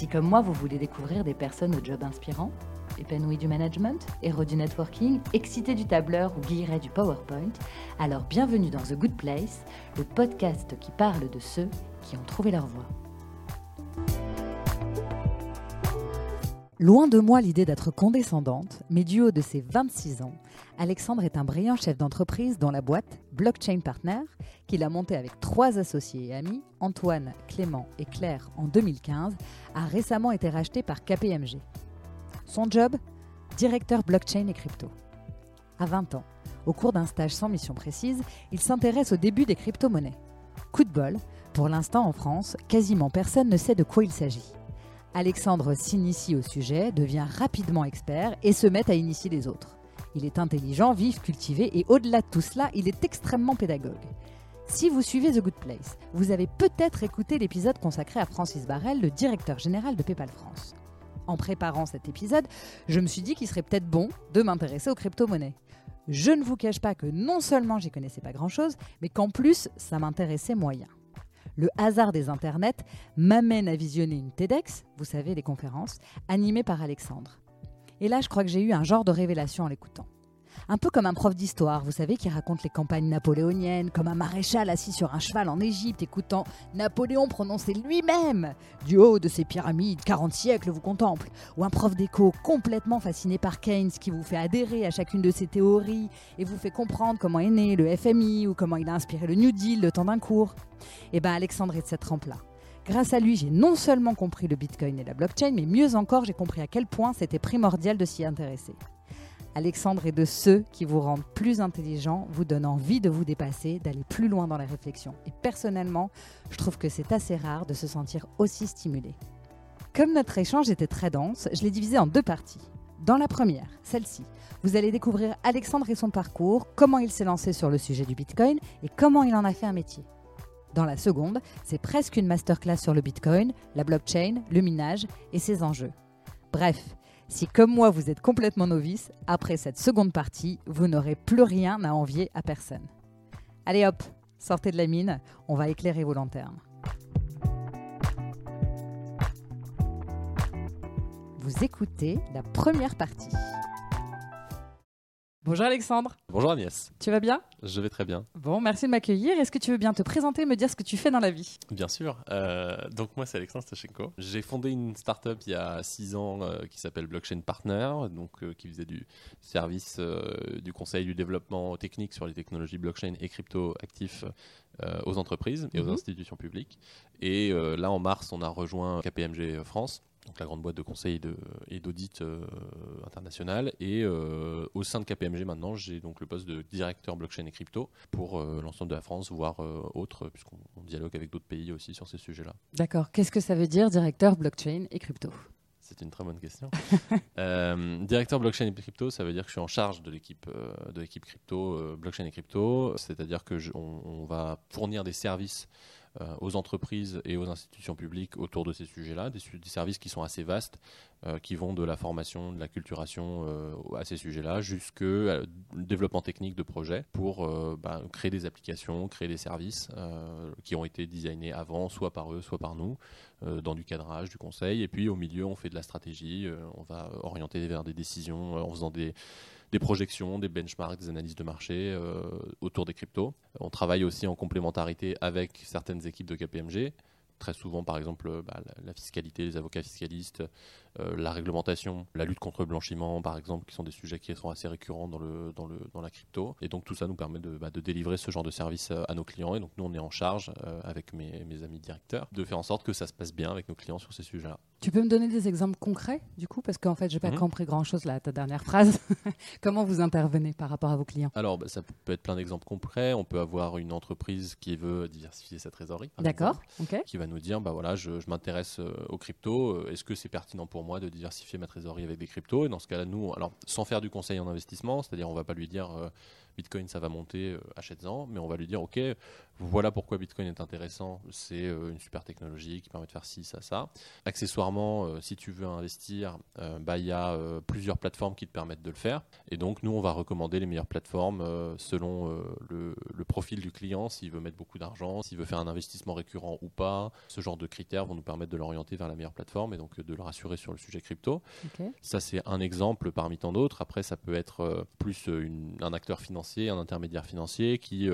Si comme moi vous voulez découvrir des personnes au job inspirant, épanouies du management, héros du networking, excités du tableur ou guillerets du PowerPoint, alors bienvenue dans The Good Place, le podcast qui parle de ceux qui ont trouvé leur voie. Loin de moi l'idée d'être condescendante, mais du haut de ses 26 ans, Alexandre est un brillant chef d'entreprise dont la boîte, Blockchain Partner, qu'il a montée avec trois associés et amis, Antoine, Clément et Claire en 2015, a récemment été rachetée par KPMG. Son job? Directeur blockchain et crypto. À 20 ans, au cours d'un stage sans mission précise, il s'intéresse au début des crypto-monnaies. Coup de bol, pour l'instant en France, quasiment personne ne sait de quoi il s'agit. Alexandre s'initie au sujet, devient rapidement expert et se met à initier les autres. Il est intelligent, vif, cultivé et au-delà de tout cela, il est extrêmement pédagogue. Si vous suivez The Good Place, vous avez peut-être écouté l'épisode consacré à Francis Barrel, le directeur général de PayPal France. En préparant cet épisode, je me suis dit qu'il serait peut-être bon de m'intéresser aux crypto-monnaies. Je ne vous cache pas que non seulement j'y connaissais pas grand-chose, mais qu'en plus, ça m'intéressait moyen. Le hasard des internets m'amène à visionner une TEDx, vous savez, les conférences, animée par Alexandre. Et là, je crois que j'ai eu un genre de révélation en l'écoutant. Un peu comme un prof d'histoire, vous savez, qui raconte les campagnes napoléoniennes, comme un maréchal assis sur un cheval en Égypte écoutant Napoléon prononcer lui-même Du haut de ces pyramides, 40 siècles vous contemple. Ou un prof d'éco complètement fasciné par Keynes qui vous fait adhérer à chacune de ses théories et vous fait comprendre comment est né le FMI ou comment il a inspiré le New Deal le temps d'un cours. Eh bien, Alexandre est de cette trempe-là. Grâce à lui, j'ai non seulement compris le Bitcoin et la blockchain, mais mieux encore, j'ai compris à quel point c'était primordial de s'y intéresser. Alexandre est de ceux qui vous rendent plus intelligent, vous donnent envie de vous dépasser, d'aller plus loin dans la réflexion. Et personnellement, je trouve que c'est assez rare de se sentir aussi stimulé. Comme notre échange était très dense, je l'ai divisé en deux parties. Dans la première, celle-ci, vous allez découvrir Alexandre et son parcours, comment il s'est lancé sur le sujet du Bitcoin et comment il en a fait un métier. Dans la seconde, c'est presque une masterclass sur le Bitcoin, la blockchain, le minage et ses enjeux. Bref, si comme moi vous êtes complètement novice, après cette seconde partie, vous n'aurez plus rien à envier à personne. Allez hop, sortez de la mine, on va éclairer vos lanternes. Vous écoutez la première partie. Bonjour Alexandre. Bonjour Agnès. Tu vas bien? Je vais très bien. Bon, merci de m'accueillir. Est-ce que tu veux bien te présenter et me dire ce que tu fais dans la vie? Bien sûr. Euh, donc moi c'est Alexandre Stachenko. J'ai fondé une startup il y a six ans euh, qui s'appelle Blockchain Partner, donc euh, qui faisait du service, du conseil, du développement technique sur les technologies blockchain et crypto actifs aux entreprises et aux mhm. institutions publiques. Et là en mars on a rejoint KPMG France donc la grande boîte de conseil et d'audit euh, international. Et euh, au sein de KPMG maintenant, j'ai donc le poste de directeur blockchain et crypto pour euh, l'ensemble de la France, voire autres, puisqu'on dialogue avec d'autres pays aussi sur ces sujets-là. D'accord. Qu'est-ce que ça veut dire directeur blockchain et crypto? C'est une très bonne question. directeur blockchain et crypto, ça veut dire que je suis en charge de l'équipe de l'équipe crypto, blockchain et crypto. C'est-à-dire que on, va fournir des services euh, aux entreprises et aux institutions publiques autour de ces sujets-là, des, services qui sont assez vastes, euh, qui vont de la formation, de la culturation euh, à ces sujets-là, jusqu'au développement technique de projets pour bah, créer des applications, créer des services qui ont été designés avant, soit par eux, soit par nous, dans du cadrage, du conseil. Et puis au milieu, on fait de la stratégie, on va orienter vers des décisions en faisant des des projections, des benchmarks, des analyses de marché euh, autour des cryptos. On travaille aussi en complémentarité avec certaines équipes de KPMG. Très souvent, par exemple, bah, la, fiscalité, les avocats fiscalistes, euh, la réglementation, la lutte contre le blanchiment, par exemple, qui sont des sujets qui sont assez récurrents dans, le, dans, le, dans la crypto. Et donc tout ça nous permet de, bah, de délivrer ce genre de service à nos clients. Et donc nous, on est en charge, avec mes, mes amis directeurs, de faire en sorte que ça se passe bien avec nos clients sur ces sujets-là. Tu peux me donner des exemples concrets, du coup, parce qu'en fait, je n'ai pas mhm. compris grand-chose là à ta dernière phrase. Comment vous intervenez par rapport à vos clients? Alors, bah, ça peut être plein d'exemples concrets. On peut avoir une entreprise qui veut diversifier sa trésorerie, D'accord. qui va nous dire, bah voilà, je, m'intéresse euh, aux cryptos. Euh, est-ce que c'est pertinent pour moi de diversifier ma trésorerie avec des cryptos Et dans ce cas-là, nous, alors, sans faire du conseil en investissement, c'est-à-dire, on va pas lui dire. Euh, Bitcoin, ça va monter, achète-en, mais on va lui dire, OK, voilà pourquoi Bitcoin est intéressant, c'est une super technologie qui permet de faire ci, ça, ça. Accessoirement, si tu veux investir, bah, il y a plusieurs plateformes qui te permettent de le faire. Et donc, nous, on va recommander les meilleures plateformes selon le, le, profil du client, s'il veut mettre beaucoup d'argent, s'il veut faire un investissement récurrent ou pas. Ce genre de critères vont nous permettre de l'orienter vers la meilleure plateforme et donc de le rassurer sur le sujet crypto. Ça, c'est un exemple parmi tant d'autres. Après, ça peut être plus un acteur financier, un intermédiaire financier qui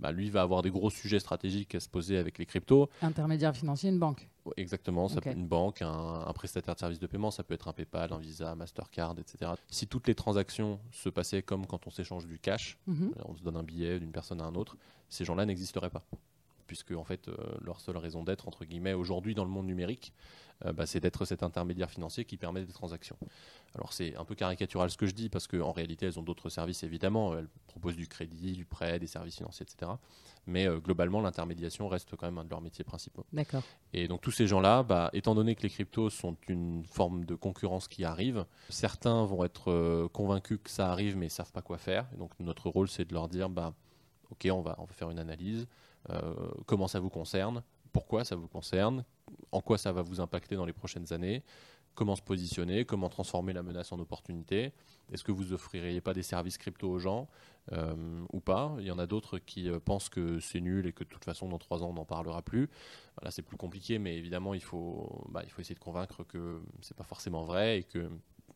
bah, lui va avoir des gros sujets stratégiques à se poser avec les cryptos. Intermédiaire financier, une banque. Exactement, ça peut être une banque, un, prestataire de services de paiement, ça peut être un PayPal, un Visa, Mastercard, etc. Si toutes les transactions se passaient comme quand on s'échange du cash, mhm. on se donne un billet d'une personne à un autre, ces gens-là n'existeraient pas puisque en fait euh, leur seule raison d'être entre guillemets aujourd'hui dans le monde numérique, euh, bah, c'est d'être cet intermédiaire financier qui permet des transactions. Alors c'est un peu caricatural ce que je dis parce qu'en réalité elles ont d'autres services évidemment, elles proposent du crédit, du prêt, des services financiers, etc. Mais euh, globalement l'intermédiation reste quand même un de leurs métiers principaux. D'accord. Et donc tous ces gens-là, bah, étant donné que les cryptos sont une forme de concurrence qui arrive, certains vont être convaincus que ça arrive mais ils savent pas quoi faire. Et donc notre rôle c'est de leur dire bah ok on va on va faire une analyse comment ça vous concerne, pourquoi ça vous concerne, en quoi ça va vous impacter dans les prochaines années, comment se positionner, comment transformer la menace en opportunité. Est-ce que vous offririez pas des services crypto aux gens euh, ou pas? Il y en a d'autres qui euh, pensent que c'est nul et que de toute façon dans trois ans on n'en parlera plus. Là c'est plus compliqué, mais évidemment il faut, bah, il faut essayer de convaincre que c'est pas forcément vrai et que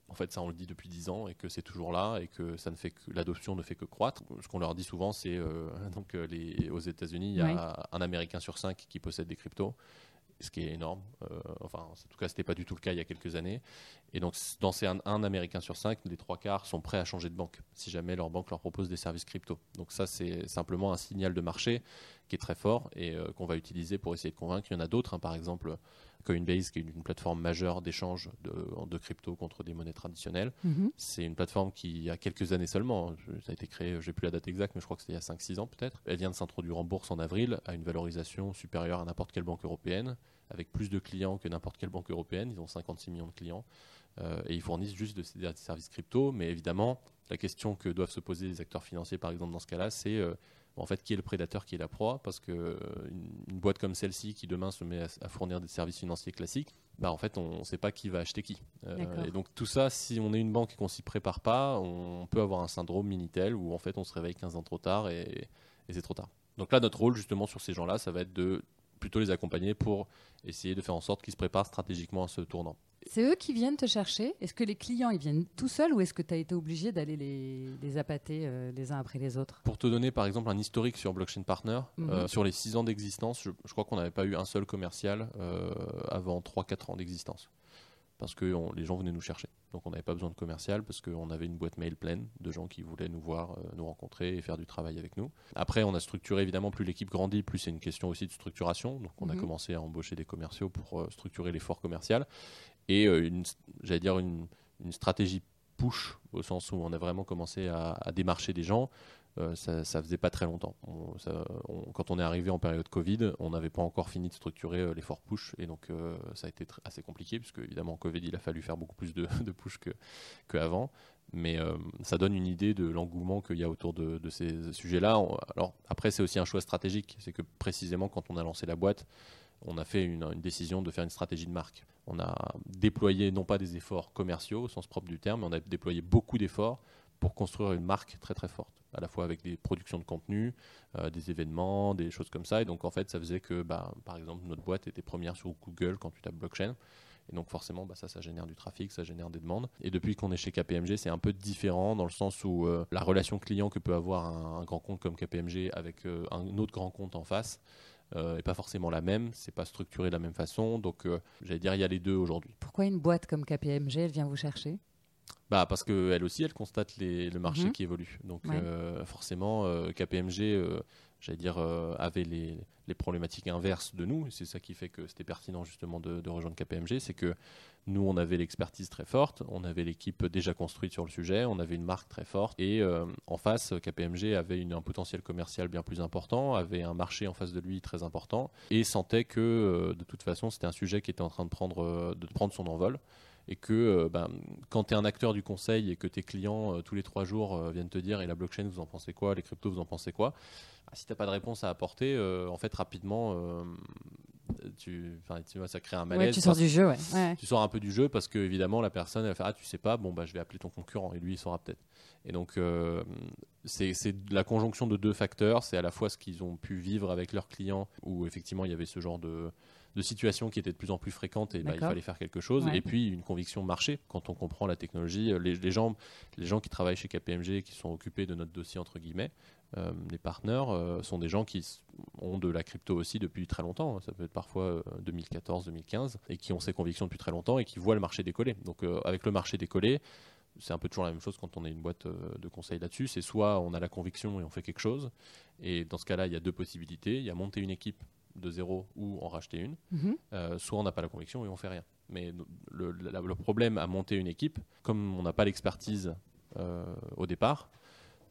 en fait, ça, on le dit depuis 10 ans et que c'est toujours là et que ça ne fait que l'adoption ne fait que croître. Ce qu'on leur dit souvent, c'est euh, donc euh, les, aux États-Unis, il y a un Américain sur cinq qui possède des cryptos, ce qui est énorme. Euh, enfin, en tout cas, c'était pas du tout le cas il y a quelques années. Et donc, dans ces un, Américain sur cinq, les trois quarts sont prêts à changer de banque si jamais leur banque leur propose des services crypto. Donc ça, c'est simplement un signal de marché qui est très fort et qu'on va utiliser pour essayer de convaincre. Il y en a d'autres, hein, par exemple Coinbase, qui est une, plateforme majeure d'échange de, crypto contre des monnaies traditionnelles. Mhm. C'est une plateforme qui a quelques années seulement, ça a été créé, je n'ai plus la date exacte, mais je crois que c'était il y a 5-6 ans peut-être. Elle vient de s'introduire en bourse en avril, à une valorisation supérieure à n'importe quelle banque européenne, avec plus de clients que n'importe quelle banque européenne. Ils ont 56 millions de clients. Euh, et ils fournissent juste des services crypto. Mais évidemment, la question que doivent se poser les acteurs financiers, par exemple, dans ce cas-là, c'est euh, en fait, qui est le prédateur, qui est la proie, parce que euh, une, boîte comme celle-ci qui demain se met à, fournir des services financiers classiques, bah en fait, on ne sait pas qui va acheter qui. Euh, et donc tout ça, si on est une banque et qu'on s'y prépare pas, on peut avoir un syndrome minitel où en fait on se réveille 15 ans trop tard et, et c'est trop tard. Donc là, notre rôle justement sur ces gens-là, ça va être de plutôt les accompagner pour essayer de faire en sorte qu'ils se préparent stratégiquement à ce tournant. C'est eux qui viennent te chercher Est-ce que les clients ils viennent tout seuls ou est-ce que tu as été obligé d'aller les, les appâter euh, les uns après les autres? Pour te donner par exemple un historique sur Blockchain Partner, mhm. euh, sur les 6 ans d'existence, je, crois qu'on n'avait pas eu un seul commercial euh, avant 3-4 ans d'existence parce que les gens venaient nous chercher. Donc on n'avait pas besoin de commercial parce qu'on avait une boîte mail pleine de gens qui voulaient nous voir, euh, nous rencontrer et faire du travail avec nous. Après, on a structuré évidemment, plus l'équipe grandit, plus c'est une question aussi de structuration. Donc on a mhm. commencé à embaucher des commerciaux pour euh, structurer l'effort commercial et euh, j'allais dire une, stratégie push au sens où on a vraiment commencé à, à démarcher des gens euh, ça, faisait pas très longtemps. quand on est arrivé en période Covid, on n'avait pas encore fini de structurer euh, l'effort push et donc euh, ça a été assez compliqué puisque évidemment en Covid il a fallu faire beaucoup plus de, push que qu'avant. Mais ça donne une idée de l'engouement qu'il y a autour de, ces sujets-là. Alors après c'est aussi un choix stratégique, c'est que précisément quand on a lancé la boîte, on a fait une, décision de faire une stratégie de marque. On a déployé non pas des efforts commerciaux au sens propre du terme, mais on a déployé beaucoup d'efforts pour construire une marque très très forte à la fois avec des productions de contenu, euh, des événements, des choses comme ça. Et donc en fait, ça faisait que, bah, par exemple, notre boîte était première sur Google quand tu tapes blockchain. Et donc forcément, bah, ça, ça génère du trafic, ça génère des demandes. Et depuis qu'on est chez KPMG, c'est un peu différent dans le sens où euh, la relation client que peut avoir un, grand compte comme KPMG avec euh, un autre grand compte en face, et pas forcément la même, c'est pas structuré de la même façon. Donc, j'allais dire, il y a les deux aujourd'hui. Pourquoi une boîte comme KPMG, elle vient vous chercher? Bah parce qu'elle aussi, elle constate le marché mhm. qui évolue. Donc forcément, KPMG, j'allais dire, avait les, les, problématiques inverses de nous. C'est ça qui fait que c'était pertinent justement de, de rejoindre KPMG. C'est que nous, on avait l'expertise très forte, on avait l'équipe déjà construite sur le sujet, on avait une marque très forte. Et euh, en face, KPMG avait une, un potentiel commercial bien plus important, avait un marché en face de lui très important, et sentait que euh, de toute façon, c'était un sujet qui était en train de prendre, euh, de prendre son envol et que ben, quand tu es un acteur du conseil et que tes clients tous les trois jours viennent te dire et la blockchain vous en pensez quoi, les cryptos vous en pensez quoi, bah, si tu n'as pas de réponse à apporter, en fait rapidement tu, tu vois, ça crée un malaise. tu sors du jeu, Tu sors un peu du jeu parce que évidemment la personne va faire ah tu sais pas bon bah je vais appeler ton concurrent et lui il saura peut-être. Et donc euh, c'est la conjonction de deux facteurs, c'est à la fois ce qu'ils ont pu vivre avec leurs clients où effectivement il y avait ce genre de de situations qui étaient de plus en plus fréquentes et bah, il fallait faire quelque chose. Et puis une conviction marché quand on comprend la technologie. Les, les, gens, les gens qui travaillent chez KPMG, qui sont occupés de notre dossier entre guillemets, euh, les partenaires euh, sont des gens qui ont de la crypto aussi depuis très longtemps, ça peut être parfois 2014, euh, 2015, et qui ont ces convictions depuis très longtemps et qui voient le marché décoller. Donc avec le marché décollé, c'est un peu toujours la même chose quand on est une boîte de conseil là-dessus. C'est soit on a la conviction et on fait quelque chose, et dans ce cas-là, il y a deux possibilités. Il y a monter une équipe de zéro ou en racheter une, mhm. soit on n'a pas la conviction et on fait rien. Mais le, le, problème à monter une équipe, comme on n'a pas l'expertise au départ,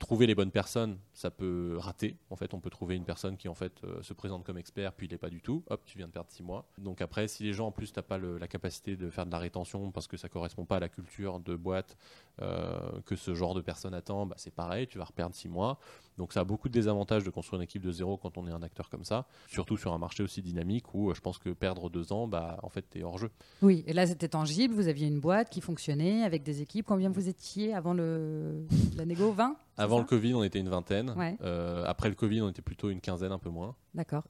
trouver les bonnes personnes, ça peut rater. En fait, on peut trouver une personne qui en fait euh, se présente comme expert, puis il n'est pas du tout. Hop, tu viens de perdre six mois. Donc après, si les gens en plus n'ont pas la capacité de faire de la rétention parce que ça correspond pas à la culture de boîte euh, que ce genre de personne attend, bah, c'est pareil, tu vas reperdre six mois. Donc ça a beaucoup de désavantages de construire une équipe de zéro quand on est un acteur comme ça, surtout sur un marché aussi dynamique où euh, je pense que perdre deux ans, bah, en fait, tu es hors jeu. Oui, et là c'était tangible, vous aviez une boîte qui fonctionnait avec des équipes. Combien vous étiez avant le... la négo 20 Avant le Covid, on était une vingtaine. Euh, après le Covid, on était plutôt une quinzaine, un peu moins. D'accord.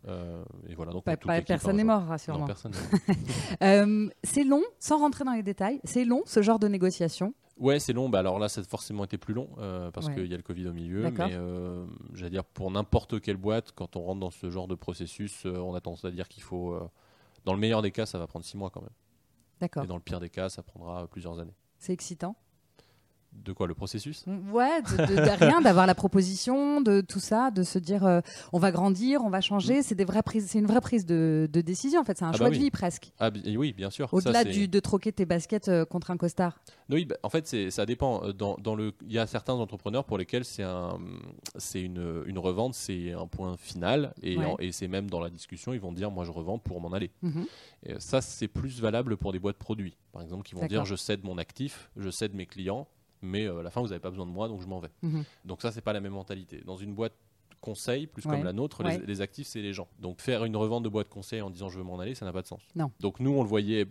Et voilà, donc personne n'est mort, rassure-moi. personne c'est long, sans rentrer dans les détails, c'est long ce genre de négociation Ouais, c'est long. Bah, alors là, ça a forcément été plus long euh, parce qu'il y a le Covid au milieu. Mais euh, j'allais dire, pour n'importe quelle boîte, quand on rentre dans ce genre de processus, euh, on a tendance à dire qu'il faut. dans le meilleur des cas, ça va prendre six mois quand même. D'accord. Et dans le pire des cas, ça prendra plusieurs années. C'est excitant de quoi le processus? Ouais, de, rien, d'avoir la proposition, de tout ça, de se dire euh, on va grandir, on va changer. Mm. C'est des vraies prises, c'est une vraie prise de, décision en fait. C'est un ah choix bah de vie presque. Ah, oui, bien sûr. Au-delà de troquer tes baskets euh, contre un costard. Oui, bah, en fait, ça dépend. Euh, dans, dans, le, il y a certains entrepreneurs pour lesquels c'est un, c'est une, une, revente, c'est un point final, et, et c'est même dans la discussion, ils vont dire moi je revends pour m'en aller. Mm-hmm. Et ça, c'est plus valable pour des boîtes produits, par exemple, qui vont dire je cède mon actif, je cède mes clients mais euh, à la fin, vous n'avez pas besoin de moi, donc je m'en vais. Mhm. Donc ça, c'est pas la même mentalité. Dans une boîte conseil, plus comme la nôtre, les, actifs, c'est les gens. Donc faire une revente de boîte conseil en disant je veux m'en aller, ça n'a pas de sens. Non. Donc nous, on le voyait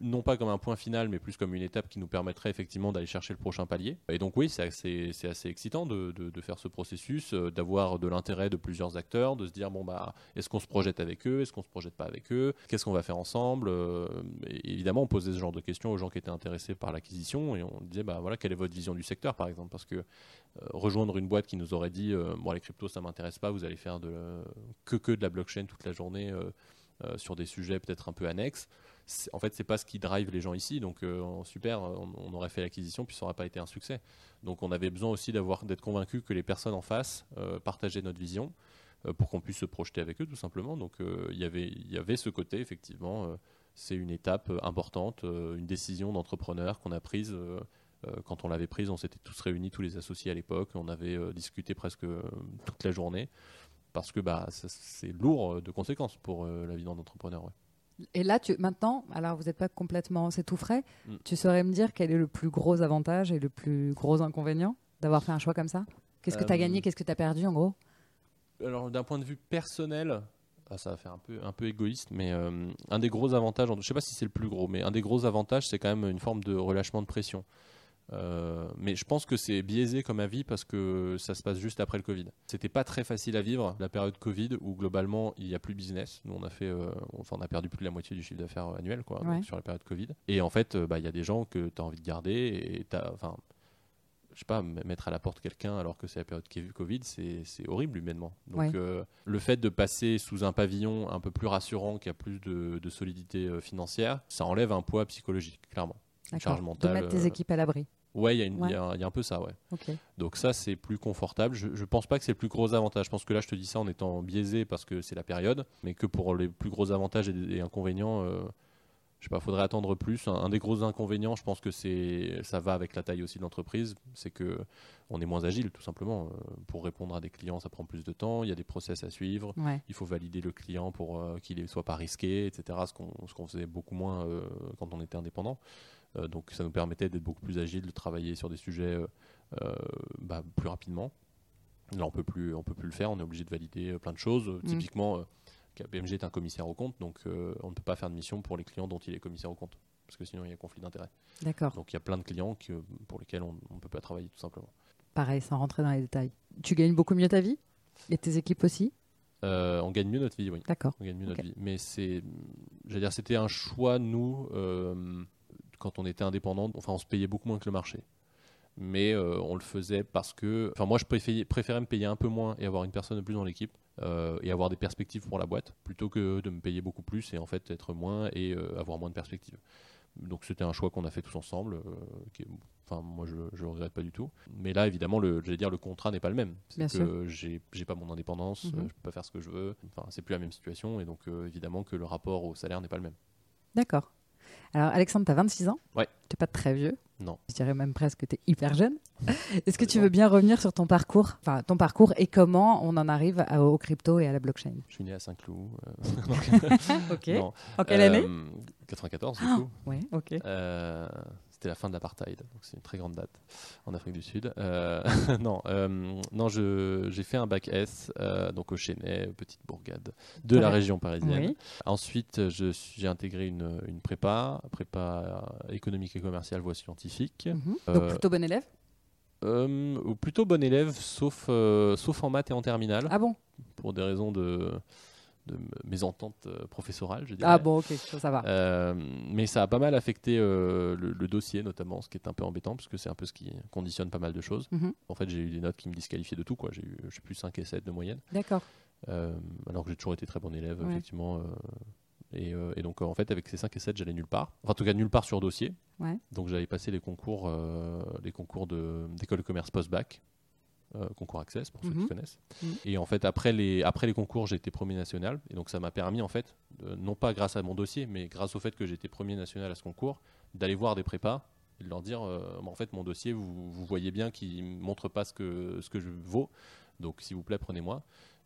non pas comme un point final, mais plus comme une étape qui nous permettrait effectivement d'aller chercher le prochain palier. Et donc oui, c'est assez, excitant de, de, faire ce processus, euh, d'avoir de l'intérêt de plusieurs acteurs, de se dire bon bah est-ce qu'on se projette avec eux, est-ce qu'on se projette pas avec eux, qu'est-ce qu'on va faire ensemble. Euh, évidemment, on posait ce genre de questions aux gens qui étaient intéressés par l'acquisition et on disait bah voilà quelle est votre vision du secteur par exemple? Parce que euh, rejoindre une boîte qui nous aurait dit bon les cryptos ça m'intéresse pas, vous allez faire de que que de la blockchain toute la journée sur des sujets peut-être un peu annexes en fait, c'est pas ce qui drive les gens ici. Donc, euh, super, on, aurait fait l'acquisition, puis ça n'aurait pas été un succès. Donc, on avait besoin aussi d'être convaincu que les personnes en face euh, partageaient notre vision euh, pour qu'on puisse se projeter avec eux, tout simplement. Donc, il y avait, y avait ce côté, effectivement. c'est une étape importante, une décision d'entrepreneur qu'on a prise. quand on l'avait prise, on s'était tous réunis, tous les associés à l'époque. On avait discuté presque toute la journée parce que bah, c'est lourd de conséquences pour la vie d'un entrepreneur. Et là, tu, maintenant, alors vous n'êtes pas complètement, c'est tout frais, mm. tu saurais me dire quel est le plus gros avantage et le plus gros inconvénient d'avoir fait un choix comme ça? Qu'est-ce que tu as gagné, euh, qu'est-ce que tu as perdu en gros? Alors d'un point de vue personnel, ah, ça va faire un peu, un peu égoïste, mais euh, un des gros avantages, je ne sais pas si c'est le plus gros, mais un des gros avantages, c'est quand même une forme de relâchement de pression. Euh, mais je pense que c'est biaisé comme avis parce que ça se passe juste après le Covid. C'était pas très facile à vivre la période Covid où globalement il n'y a plus business. Nous on a fait, euh, enfin on a perdu plus de la moitié du chiffre d'affaires annuel quoi sur la période Covid. Et en fait, euh, bah, il y a des gens que tu as envie de garder et enfin je sais pas, mettre à la porte quelqu'un alors que c'est la période Covid, c'est c'est horrible humainement. Donc Ouais. euh, le fait de passer sous un pavillon un peu plus rassurant, qui a plus de, de solidité euh, financière, ça enlève un poids psychologique, clairement. Une charge mentale. De mettre tes euh, équipes à l'abri. Ouais, il y, a Ouais. y un- il y a un peu ça, ouais. Donc ça, c'est plus confortable. Je, je pense pas que c'est le plus gros avantage. Je pense que là, je te dis ça en étant biaisé parce que c'est la période, mais que pour les plus gros avantages et, et inconvénients, euh, je sais pas, faudrait attendre plus. Un, un des gros inconvénients, je pense que c'est, ça va avec la taille aussi de l'entreprise, c'est que on est moins agile, tout simplement. Euh, pour répondre à des clients, ça prend plus de temps. Il y a des process à suivre. Ouais. Il faut valider le client pour euh, qu'il ne soit pas risqué, etc. Ce qu'on ce qu'on faisait beaucoup moins euh, quand on était indépendant. Euh, donc ça nous permettait d'être beaucoup plus agile, de travailler sur des sujets euh, euh, bah, plus rapidement. Là, on peut plus, on peut plus le faire. On est obligé de valider plein de choses. Mm. Typiquement, KPMG est un commissaire au compte, donc on ne peut pas faire de mission pour les clients dont il est commissaire au compte, parce que sinon il y a conflit d'intérêt. D'accord. Donc il y a plein de clients que- pour lesquels on ne peut pas travailler tout simplement. Pareil, sans rentrer dans les détails. Tu gagnes beaucoup mieux ta vie? Et tes équipes aussi? Euh, on gagne mieux notre vie, oui. D'accord. On gagne mieux notre vie. Mais c'est, j'allais dire, c'était un choix nous euh, quand on était indépendant. Enfin, on se payait beaucoup moins que le marché. Mais euh, on le faisait parce que, enfin, moi, je préférais, préférais me payer un peu moins et avoir une personne de plus dans l'équipe euh, et avoir des perspectives pour la boîte plutôt que de me payer beaucoup plus et en fait être moins et euh, avoir moins de perspectives. Donc c'était un choix qu'on a fait tous ensemble. euh, qui est- Enfin, moi, je, le regrette pas du tout. Mais là, évidemment, le, j'allais dire, le contrat n'est pas le même. C'est que j'ai, j'ai pas mon indépendance, Mhm. euh, je peux pas faire ce que je veux. Enfin, c'est plus la même situation et donc euh, évidemment que le rapport au salaire n'est pas le même. D'accord. Alors, Alexandre, tu as 26 ans. Ouais. Tu n'es pas très vieux. Non. Je dirais même presque que tu es hyper jeune. Est-ce que tu veux bien revenir sur ton parcours Enfin, ton parcours et comment on en arrive à- au crypto et à la blockchain? Je suis né à Saint-Cloud. Ok. non. En quelle année? Euh, 94 du Ah. coup. Oui, ok. Euh, c'était la fin de l'apartheid, donc c'est une très grande date en Afrique du Sud. Euh, non, euh, non, j'ai fait un bac S, euh, donc au Chênay, petite bourgade de la région parisienne. Oui. Ensuite, j'ai intégré une, une prépa, prépa économique et commerciale, voie scientifique. Mhm. Donc, plutôt bon élève? ou plutôt bon élève, sauf, sauf en maths et en terminale, Ah bon? Pour des raisons de, de mésentente euh, professorale, je dirais. Ah bon, ok, ça, va. Euh, mais ça a pas mal affecté euh, le, le dossier notamment, ce qui est un peu embêtant parce que c'est un peu ce qui conditionne pas mal de choses. Mhm. En fait, j'ai eu des notes qui me disqualifiaient de tout. quoi. J'ai eu, je sais plus, 5 et 7 de moyenne. D'accord. Euh, alors que j'ai toujours été très bon élève, Ouais. effectivement. et, et donc, en fait, avec ces 5 et 7, j'allais nulle part. Enfin, en tout cas, nulle part sur dossier. Ouais. Donc, j'avais passé les concours, les concours de- d'école de commerce post-bac. Euh, concours Access pour ceux Mhm. qui connaissent. Mhm. Et en fait, après les, après les concours, j'ai été premier national. Et donc, ça m'a permis, en fait, de- non pas grâce à mon dossier, mais grâce au fait que j'étais premier national à ce concours, d'aller voir des prépas et de leur dire euh, en fait, mon dossier, vous, vous voyez bien qu'il ne montre pas ce que, ce que je vaux. Donc, s'il vous plaît, prenez-moi.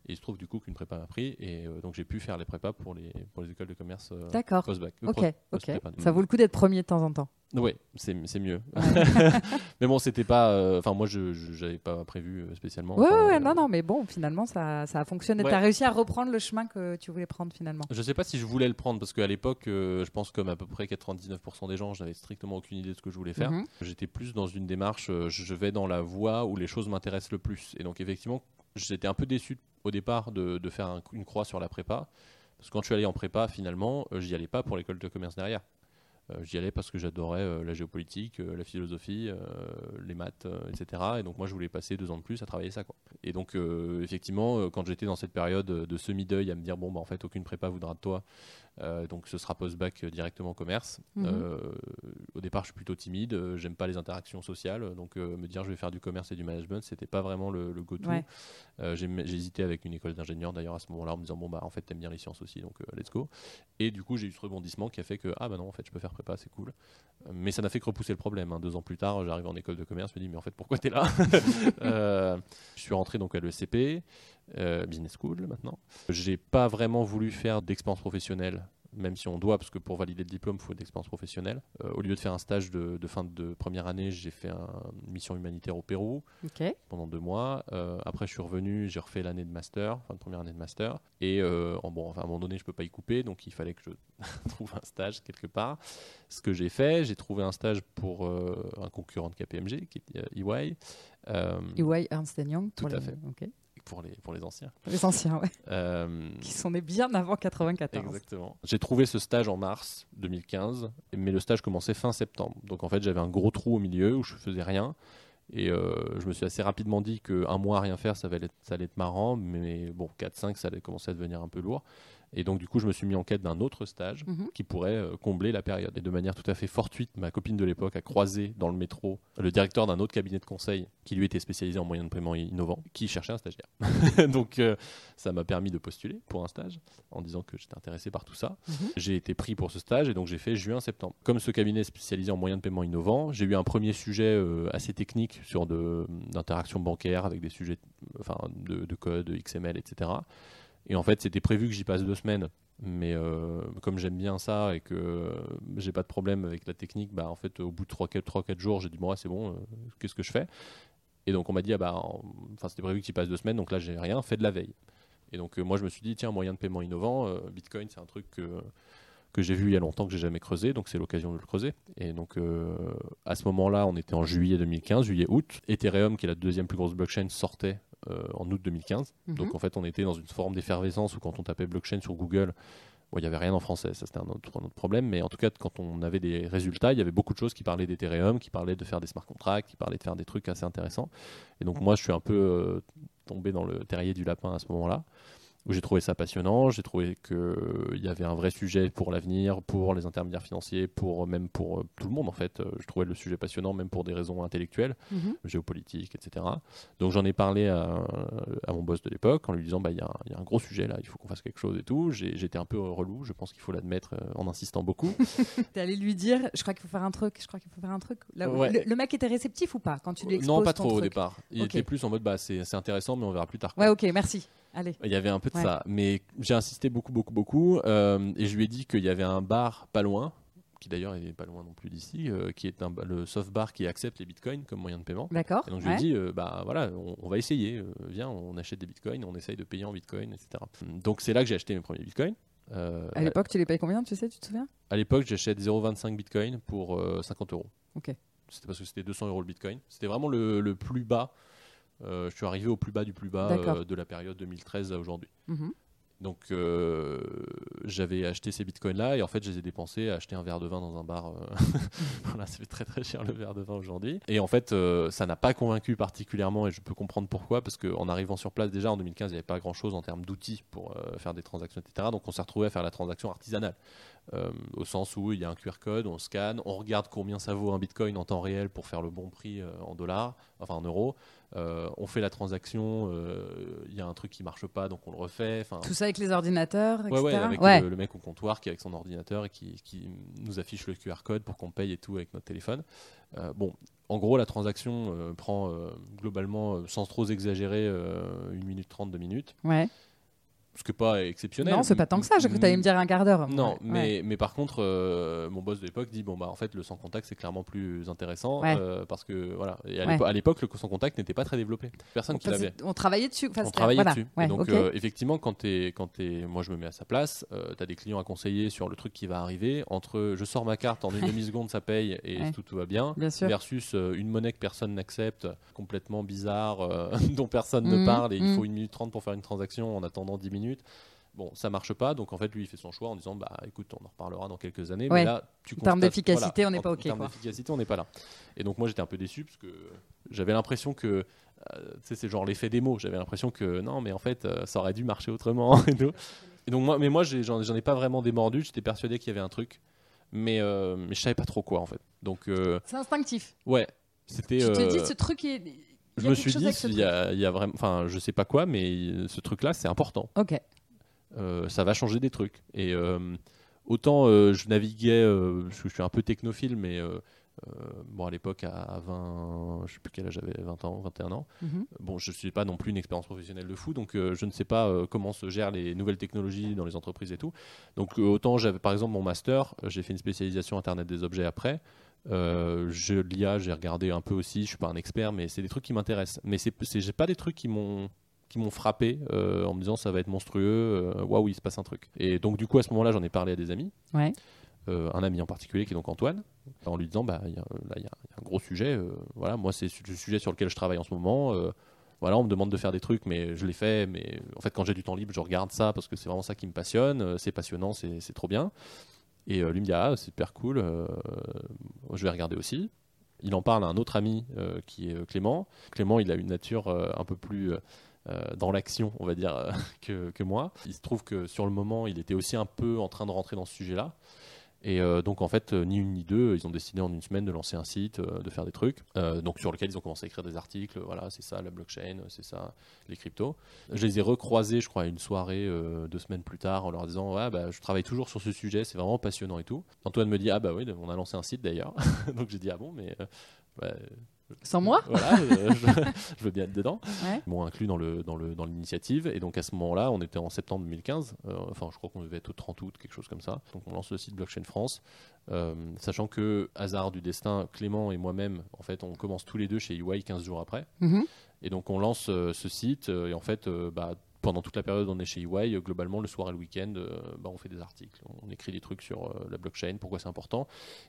Et il se trouve du coup qu'une prépa m'a pris. Et euh, donc, j'ai pu faire les prépas pour les, pour les écoles de commerce euh, D'accord. post-bac. Euh, Ok. Ça vaut le coup d'être premier de temps en temps. Oui, c'est c'est mieux. Mais bon, c'était pas. euh, Enfin, moi, je n'avais pas prévu euh, spécialement. Ouais, non, non, mais bon, finalement, ça, ça a fonctionné. Ouais. Tu as réussi à reprendre le chemin que tu voulais prendre finalement. Je sais pas si je voulais le prendre parce qu'à l'époque, je pense comme à peu près 99% des gens, je n'avais strictement aucune idée de ce que je voulais faire. Mhm. J'étais plus dans une démarche, je vais dans la voie où les choses m'intéressent le plus. Et donc effectivement, j'étais un peu déçu au départ de, faire un- une croix sur la prépa. Parce que quand je suis allé en prépa, finalement, euh, j'y allais pas pour l'école de commerce derrière. Euh, J'y allais parce que j'adorais euh, la géopolitique, la philosophie, les maths, etc. Et donc moi, je voulais passer deux ans de plus à travailler ça. Et donc, effectivement, quand j'étais dans cette période de semi-deuil à me dire, bon, bah, en fait, aucune prépa voudra de toi, euh, donc ce sera post-bac directement commerce. Mhm. Euh, au départ, je suis plutôt timide, euh, j'aime pas les interactions sociales, donc euh, me dire je vais faire du commerce et du management, c'était pas vraiment le, le go-to. Ouais. J'ai hésité avec une école d'ingénieur d'ailleurs à ce moment-là en me disant bon bah en fait t'aimes bien les sciences aussi donc let's go. Et du coup j'ai eu ce rebondissement qui a fait que ah bah non en fait je peux faire prépa c'est cool. Mais ça n'a fait que repousser le problème. hein. Deux ans plus tard j'arrive en école de commerce, je me dis mais en fait pourquoi t'es là? Je suis rentré donc à l'ESCP, euh, business school maintenant. J'ai pas vraiment voulu faire d'expérience professionnelle même si on doit, parce que pour valider le diplôme, il faut de l'expérience professionnelle. Euh, au lieu de faire un stage de, de fin de première année, j'ai fait un- une mission humanitaire au Pérou pendant deux mois. Euh, après, je suis revenu, j'ai refait l'année de master, enfin de première année de master. Et euh, en- bon, enfin, à un moment donné, je peux pas y couper, donc il fallait que je trouve un stage quelque part. Ce que j'ai fait, j'ai trouvé un stage pour un concurrent de KPMG, qui est EY. Euh, EY Ernst Young. Tout à les- fait. Pour les, pour les anciens. Les anciens, ouais. Euh, Qui sont nés bien avant 94. Exactement. J'ai trouvé ce stage en mars 2015, mais le stage commençait fin septembre. Donc en fait, j'avais un gros trou au milieu où je faisais rien. Et je me suis assez rapidement dit qu'un mois à rien faire, ça, allait être, ça allait être marrant, mais bon, 4-5, ça allait commencer à devenir un peu lourd. Et donc, du coup, je me suis mis en quête d'un autre stage Mhm. qui pourrait euh, combler la période. Et de manière tout à fait fortuite, ma copine de l'époque a croisé dans le métro le directeur d'un autre cabinet de conseil qui lui était spécialisé en moyens de paiement innovants, qui cherchait un stagiaire. donc, euh, ça m'a permis de postuler pour un stage en disant que j'étais intéressé par tout ça. Mhm. J'ai été pris pour ce stage et donc j'ai fait juin-septembre. Comme ce cabinet est spécialisé en moyens de paiement innovants, j'ai eu un premier sujet euh, assez technique sur de- d'interaction bancaire avec des sujets enfin, de, de code, XML, etc. Et en fait, c'était prévu que j'y passe deux semaines. Mais euh, comme j'aime bien ça et que euh, j'ai pas de problème avec la technique, bah en fait au bout de 3-4 jours, j'ai dit bon c'est bon, euh, qu'est-ce que je fais? Et donc on m'a dit ah bah en- enfin c'était prévu que tu passes deux semaines, donc là j'ai rien, fais de la veille. Et donc moi je me suis dit tiens moyen de paiement innovant, Bitcoin c'est un truc que que j'ai vu il y a longtemps que j'ai jamais creusé, donc c'est l'occasion de le creuser. Et donc à ce moment-là, on était en juillet 2015, juillet-août. Ethereum, qui est la deuxième plus grosse blockchain, sortait en août 2015. Mhm. Donc en fait, on était dans une forme d'effervescence où quand on tapait blockchain sur Google, bon, il n'y avait rien en français, ça c'était un autre, un autre problème, mais en tout cas, quand on avait des résultats, il y avait beaucoup de choses qui parlaient d'Ethereum, qui parlaient de faire des smart contracts, qui parlaient de faire des trucs assez intéressants. Et donc moi, je suis un peu euh, tombé dans le terrier du lapin à ce moment-là où j'ai trouvé ça passionnant, j'ai trouvé qu'il y avait un vrai sujet pour l'avenir, pour les intermédiaires financiers, pour même pour euh, tout le monde en fait. Euh, Je trouvais le sujet passionnant même pour des raisons intellectuelles, Mhm. géopolitiques, etc. Donc j'en ai parlé à, à mon boss de l'époque en lui disant bah il y, a un- il y a un gros sujet là, il faut qu'on fasse quelque chose et tout. J'étais un peu relou, je pense qu'il faut l'admettre euh, en insistant beaucoup. T'es allé lui dire, je crois qu'il faut faire un truc, je crois qu'il faut faire un truc. Là, Ouais. le, le mec était réceptif ou pas quand tu lui exposes non, pas trop au départ. Il Ok. était plus en mode bah c'est c'est intéressant mais on verra plus tard. quoi. Ouais, ok, merci. Allez. Il y avait un peu de Ouais. ça, mais j'ai insisté beaucoup, beaucoup, beaucoup, euh, et je lui ai dit qu'il y avait un bar pas loin, qui d'ailleurs n'est pas loin non plus d'ici, euh, qui est un, le soft bar qui accepte les bitcoins comme moyen de paiement. D'accord. Et donc je lui ai dit, euh, bah voilà, on, on va essayer, viens, on achète des bitcoins, on essaye de payer en bitcoin, etc. Donc c'est là que j'ai acheté mes premiers bitcoins. À l'époque, tu les payes combien, tu sais, tu te souviens? À l'époque, j'achète 0,25 bitcoin pour euh, 50 euros. Ok. C'était parce que c'était 200 euros le bitcoin. C'était vraiment le, le plus bas. Euh, je suis arrivé au plus bas du plus bas euh, de la période 2013 à aujourd'hui. Mhm. Donc euh, j'avais acheté ces bitcoins là et en fait je les ai dépensés à acheter un verre de vin dans un bar. voilà, ça fait très très cher le verre de vin aujourd'hui. Et en fait euh, ça n'a pas convaincu particulièrement et je peux comprendre pourquoi parce qu'en arrivant sur place déjà en 2015 il n'y avait pas grand chose en termes d'outils pour euh, faire des transactions etc. Donc on s'est retrouvé à faire la transaction artisanale. Au sens où il y a un QR code, on scanne, on regarde combien ça vaut un bitcoin en temps réel pour faire le bon prix en dollars, enfin en euros. Euh, on fait la transaction, euh, il y a un truc qui marche pas donc on le refait. Tout ça avec les ordinateurs, etc. ouais, avec Ouais. Le, le mec au comptoir qui est avec son ordinateur et qui, qui nous affiche le QR code pour qu'on paye et tout avec notre téléphone. Euh, bon, en gros, la transaction euh, prend euh, globalement, euh, sans trop exagérer, euh, 1 minute 30, 2 minutes. Ouais. Ce qui n'est pas exceptionnel. Non, c'est pas tant que ça. J'ai cru que t'allais me dire un quart d'heure. Non, Ouais, mais, mais par contre, euh, mon boss de l'époque dit bon bah en fait le sans contact c'est clairement plus intéressant Ouais. euh, parce que voilà et à Ouais. l'époque le sans contact n'était pas très développé. Personne qui l'avait. on travaillait dessus. Enfin, On travaillait voilà. dessus. Donc, euh, effectivement, quand t'es, quand t'es, moi je me mets à sa place, tu as des clients à conseiller sur le truc qui va arriver. Entre je sors ma carte en une demi-seconde, ça paye et tout, tout va bien. Bien sûr. Versus une monnaie que personne n'accepte, complètement bizarre, dont personne ne parle et il mhm. faut une minute trente pour faire une transaction en attendant 10 minutes. Bon, ça marche pas, donc en fait, lui, il fait son choix en disant Bah écoute, on en reparlera dans quelques années. Ouais. Mais là, tu En termes d'efficacité, voilà, on n'est en- pas en OK, termes quoi. d'efficacité, on n'est pas là. Et donc, moi, j'étais un peu déçu parce que j'avais l'impression que euh, tu sais, c'est genre l'effet démo. J'avais l'impression que non, mais en fait, euh, ça aurait dû marcher autrement. et, donc, moi, mais moi, j'en ai pas vraiment démordu. J'étais persuadé qu'il y avait un truc, mais, euh, mais je savais pas trop quoi en fait. Donc, euh, C'est instinctif. ouais, c'était. Tu te dis, ce truc, y je me suis dit, il y, a, il y a vraiment, enfin, je sais pas quoi, mais ce truc-là, c'est important. Ok. Euh, ça va changer des trucs. Et euh, autant euh, je naviguais, parce que je suis un peu technophile, mais bon, à l'époque, à, à 20, je sais plus quel âge j'avais, 20 ans, 21 ans. Mhm. Bon, je suis pas non plus une expérience professionnelle de fou, donc je ne sais pas comment se gèrent les nouvelles technologies dans les entreprises et tout. Donc autant j'avais par exemple mon master, j'ai fait une spécialisation Internet des objets après. Euh, je l'IA, j'ai regardé un peu aussi. Je suis pas un expert, mais c'est des trucs qui m'intéressent. Mais c'est, j'ai pas des trucs qui m'ont qui m'ont frappé euh, en me disant ça va être monstrueux. euh, Waouh, il se passe un truc. Et donc du coup à ce moment-là, j'en ai parlé à des amis. Ouais. Euh, un ami en particulier qui est donc Antoine, en lui disant bah il y a, là il y, y a un gros sujet. voilà, moi c'est le sujet sur lequel je travaille en ce moment. voilà, on me demande de faire des trucs, mais je les fais. Mais en fait, quand j'ai du temps libre, je regarde ça parce que c'est vraiment ça qui me passionne. C'est passionnant, c'est trop bien. Et euh, lui me dit ah super cool, euh, je vais regarder aussi. Il en parle à un autre ami qui est Clément. Clément, il a une nature un peu plus dans l'action, on va dire, que, que, moi. Il se trouve que sur le moment, il était aussi un peu en train de rentrer dans ce sujet-là. Et euh, donc en fait, euh, ni une ni deux, ils ont décidé en une semaine de lancer un site, euh, de faire des trucs, donc sur lequel ils ont commencé à écrire des articles. Voilà, c'est ça la blockchain, c'est ça les cryptos. Je les ai recroisés, je crois, à une soirée deux semaines plus tard, en leur disant ouais, bah, je travaille toujours sur ce sujet, c'est vraiment passionnant et tout. Antoine me dit ah bah oui, on a lancé un site d'ailleurs. donc j'ai dit ah bon, mais sans moi Voilà, je, veux bien être dedans. Ils m'ont inclus dans l'initiative. Le, dans le, dans et donc à ce moment-là, on était en septembre 2015. Euh, enfin, je crois qu'on devait être au 30 août, quelque chose comme ça. Donc on lance le site Blockchain France. Euh, sachant que, hasard du destin, Clément et moi-même, en fait, on commence tous les deux chez EY 15 jours après. Mm-hmm. Et donc on lance euh, ce site. et en fait, bah, pendant toute la période on est chez EY, globalement, le soir et le week-end, euh, bah, on fait des articles, on écrit des trucs sur euh, la blockchain, pourquoi c'est important.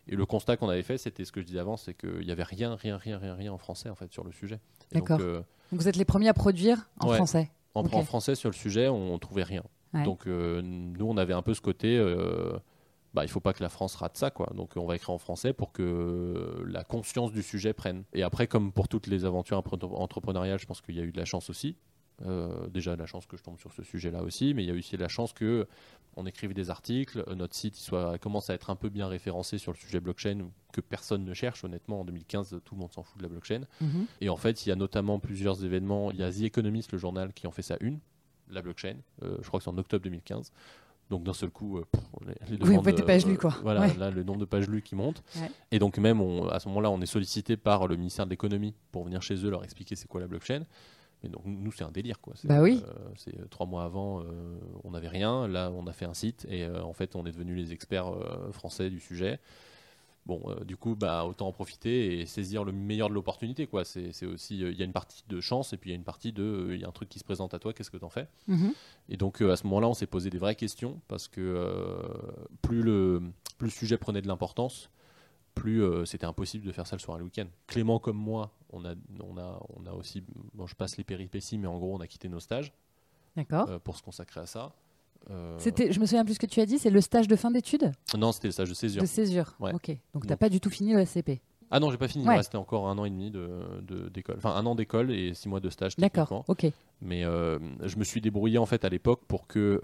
Et le constat qu'on avait fait, c'était ce que je disais avant, c'est qu'il n'y avait rien, rien, rien, rien, rien en français en fait sur le sujet. D'accord. Euh, donc, vous êtes les premiers à produire en français. En, en, français sur le sujet, on, ne trouvait rien. Donc nous, on avait un peu ce côté. Bah, il faut pas que la France rate ça, quoi. Donc, on va écrire en français pour que la conscience du sujet prenne. Et après, comme pour toutes les aventures entrepreneuriales, je pense qu'il y a eu de la chance aussi. Euh, déjà la chance que je tombe sur ce sujet-là aussi, mais il y a aussi la chance que on écrive des articles, notre site soit, commence à être un peu bien référencé sur le sujet blockchain que personne ne cherche. Honnêtement, en 2015, tout le monde s'en fout de la blockchain. Mhm. Et en fait, il y a notamment plusieurs événements. Il y a The Economist, le journal, qui en fait sa une, la blockchain. Euh, je crois que c'est en octobre 2015. Donc d'un seul coup, euh, les, oui, des pages lues, quoi. voilà, là, le nombre de pages lues qui monte. Et donc même, à ce moment-là, on est sollicité par le ministère de l'économie pour venir chez eux leur expliquer c'est quoi la blockchain. Mais donc, nous, c'est un délire. Quoi. Bah oui. Euh, c'est euh, trois mois avant, euh, on n'avait rien. Là, on a fait un site et en fait, on est devenus les experts français du sujet. Bon, du coup, bah, autant en profiter et saisir le meilleur de l'opportunité. Quoi. C'est, aussi, il y a une partie de chance et puis il y a une partie de, il y a un truc qui se présente à toi, qu'est-ce que tu en fais? Mm-hmm. Et donc, à ce moment-là, on s'est posé des vraies questions parce que plus, le, plus le sujet prenait de l'importance, plus euh, c'était impossible de faire ça le soir et le week-end. Clément comme moi, on a, on a, on a aussi, bon, je passe les péripéties, mais en gros, on a quitté nos stages euh, pour se consacrer à ça. Euh, c'était, je me souviens plus ce que tu as dit, c'est le stage de fin d'études? Non, c'était le stage de césure. De césure, ok. Donc, tu n'as pas du tout fini le SCP ah non, j'ai pas fini. Il restait encore un an et demi de, d'école. Enfin, un an d'école et six mois de stage. D'accord. Ok. Mais je me suis débrouillé en fait à l'époque pour que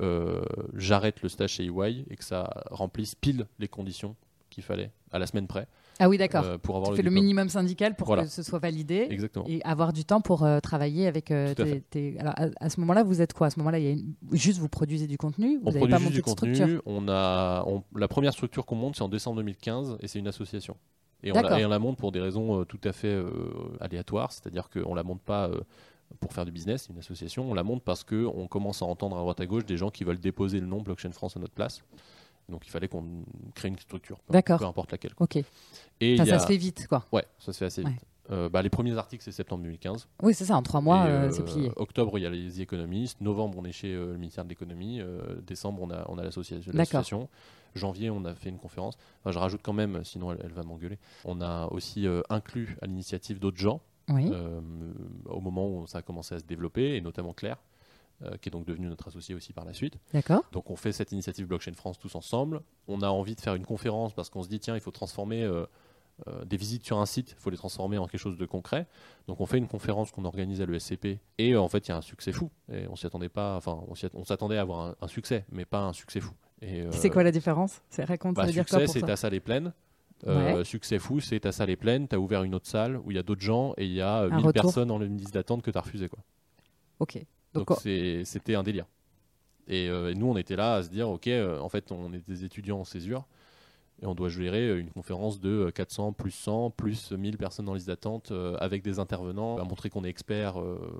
j'arrête le stage chez EY et que ça remplisse pile les conditions qu'il fallait à la semaine près. Ah oui, d'accord. Euh, pour avoir tu le fais le minimum syndical pour que ce soit validé. Exactement. Et avoir du temps pour euh, travailler avec euh, tes, Alors, à, ce moment-là, vous êtes quoi? À ce moment-là, il y a juste vous produisez du contenu? Vous On produit pas juste du contenu. On a, la première structure qu'on monte, c'est en décembre 2015 et c'est une association. Et on, la, et on, la, monte pour des raisons tout à fait aléatoires, c'est-à-dire qu'on la monte pas pour faire du business, une association. On la monte parce qu'on commence à entendre à droite à gauche des gens qui veulent déposer le nom Blockchain France à notre place. Donc il fallait qu'on crée une structure, peu, peu importe laquelle. Ok. Et ça, se fait vite, quoi. Ouais, ça se fait assez vite. Euh, bah, les premiers articles, c'est septembre 2015. Oui, c'est ça, en trois mois, euh, c'est plié. Octobre, il y a les économistes. Novembre, on est chez euh, le ministère de l'économie. décembre, on a, on a l'association. Janvier, on a fait une conférence. je rajoute quand même, sinon elle, va m'engueuler. On a aussi inclus à l'initiative d'autres gens. au moment où ça a commencé à se développer, et notamment Claire, euh, qui est donc devenu notre associé aussi par la suite. D'accord. Donc on fait cette initiative Blockchain France tous ensemble. On a envie de faire une conférence parce qu'on se dit tiens, il faut transformer euh, euh, des visites sur un site, il faut les transformer en quelque chose de concret. Donc on fait une conférence qu'on organise à l'ESCP et en fait il y a un succès fou. Et on s'y attendait pas, enfin on s'attendait à avoir un, succès, mais pas un succès fou. C'est quoi la différence? C'est raconte. Bah, succès, c'est ta salle est pleine. Succès fou, c'est ta salle est pleine, tu as ouvert une autre salle où il y a d'autres gens et il y a 1000 personnes en liste d'attente que tu as refusé. Quoi. Ok. Donc c'était un délire. Euh, et, nous, on était là à se dire, ok, euh, en fait, on est des étudiants en césure et on doit gérer une conférence de 400 plus 100 plus 1000 personnes dans liste d'attente euh, avec des intervenants à montrer qu'on est expert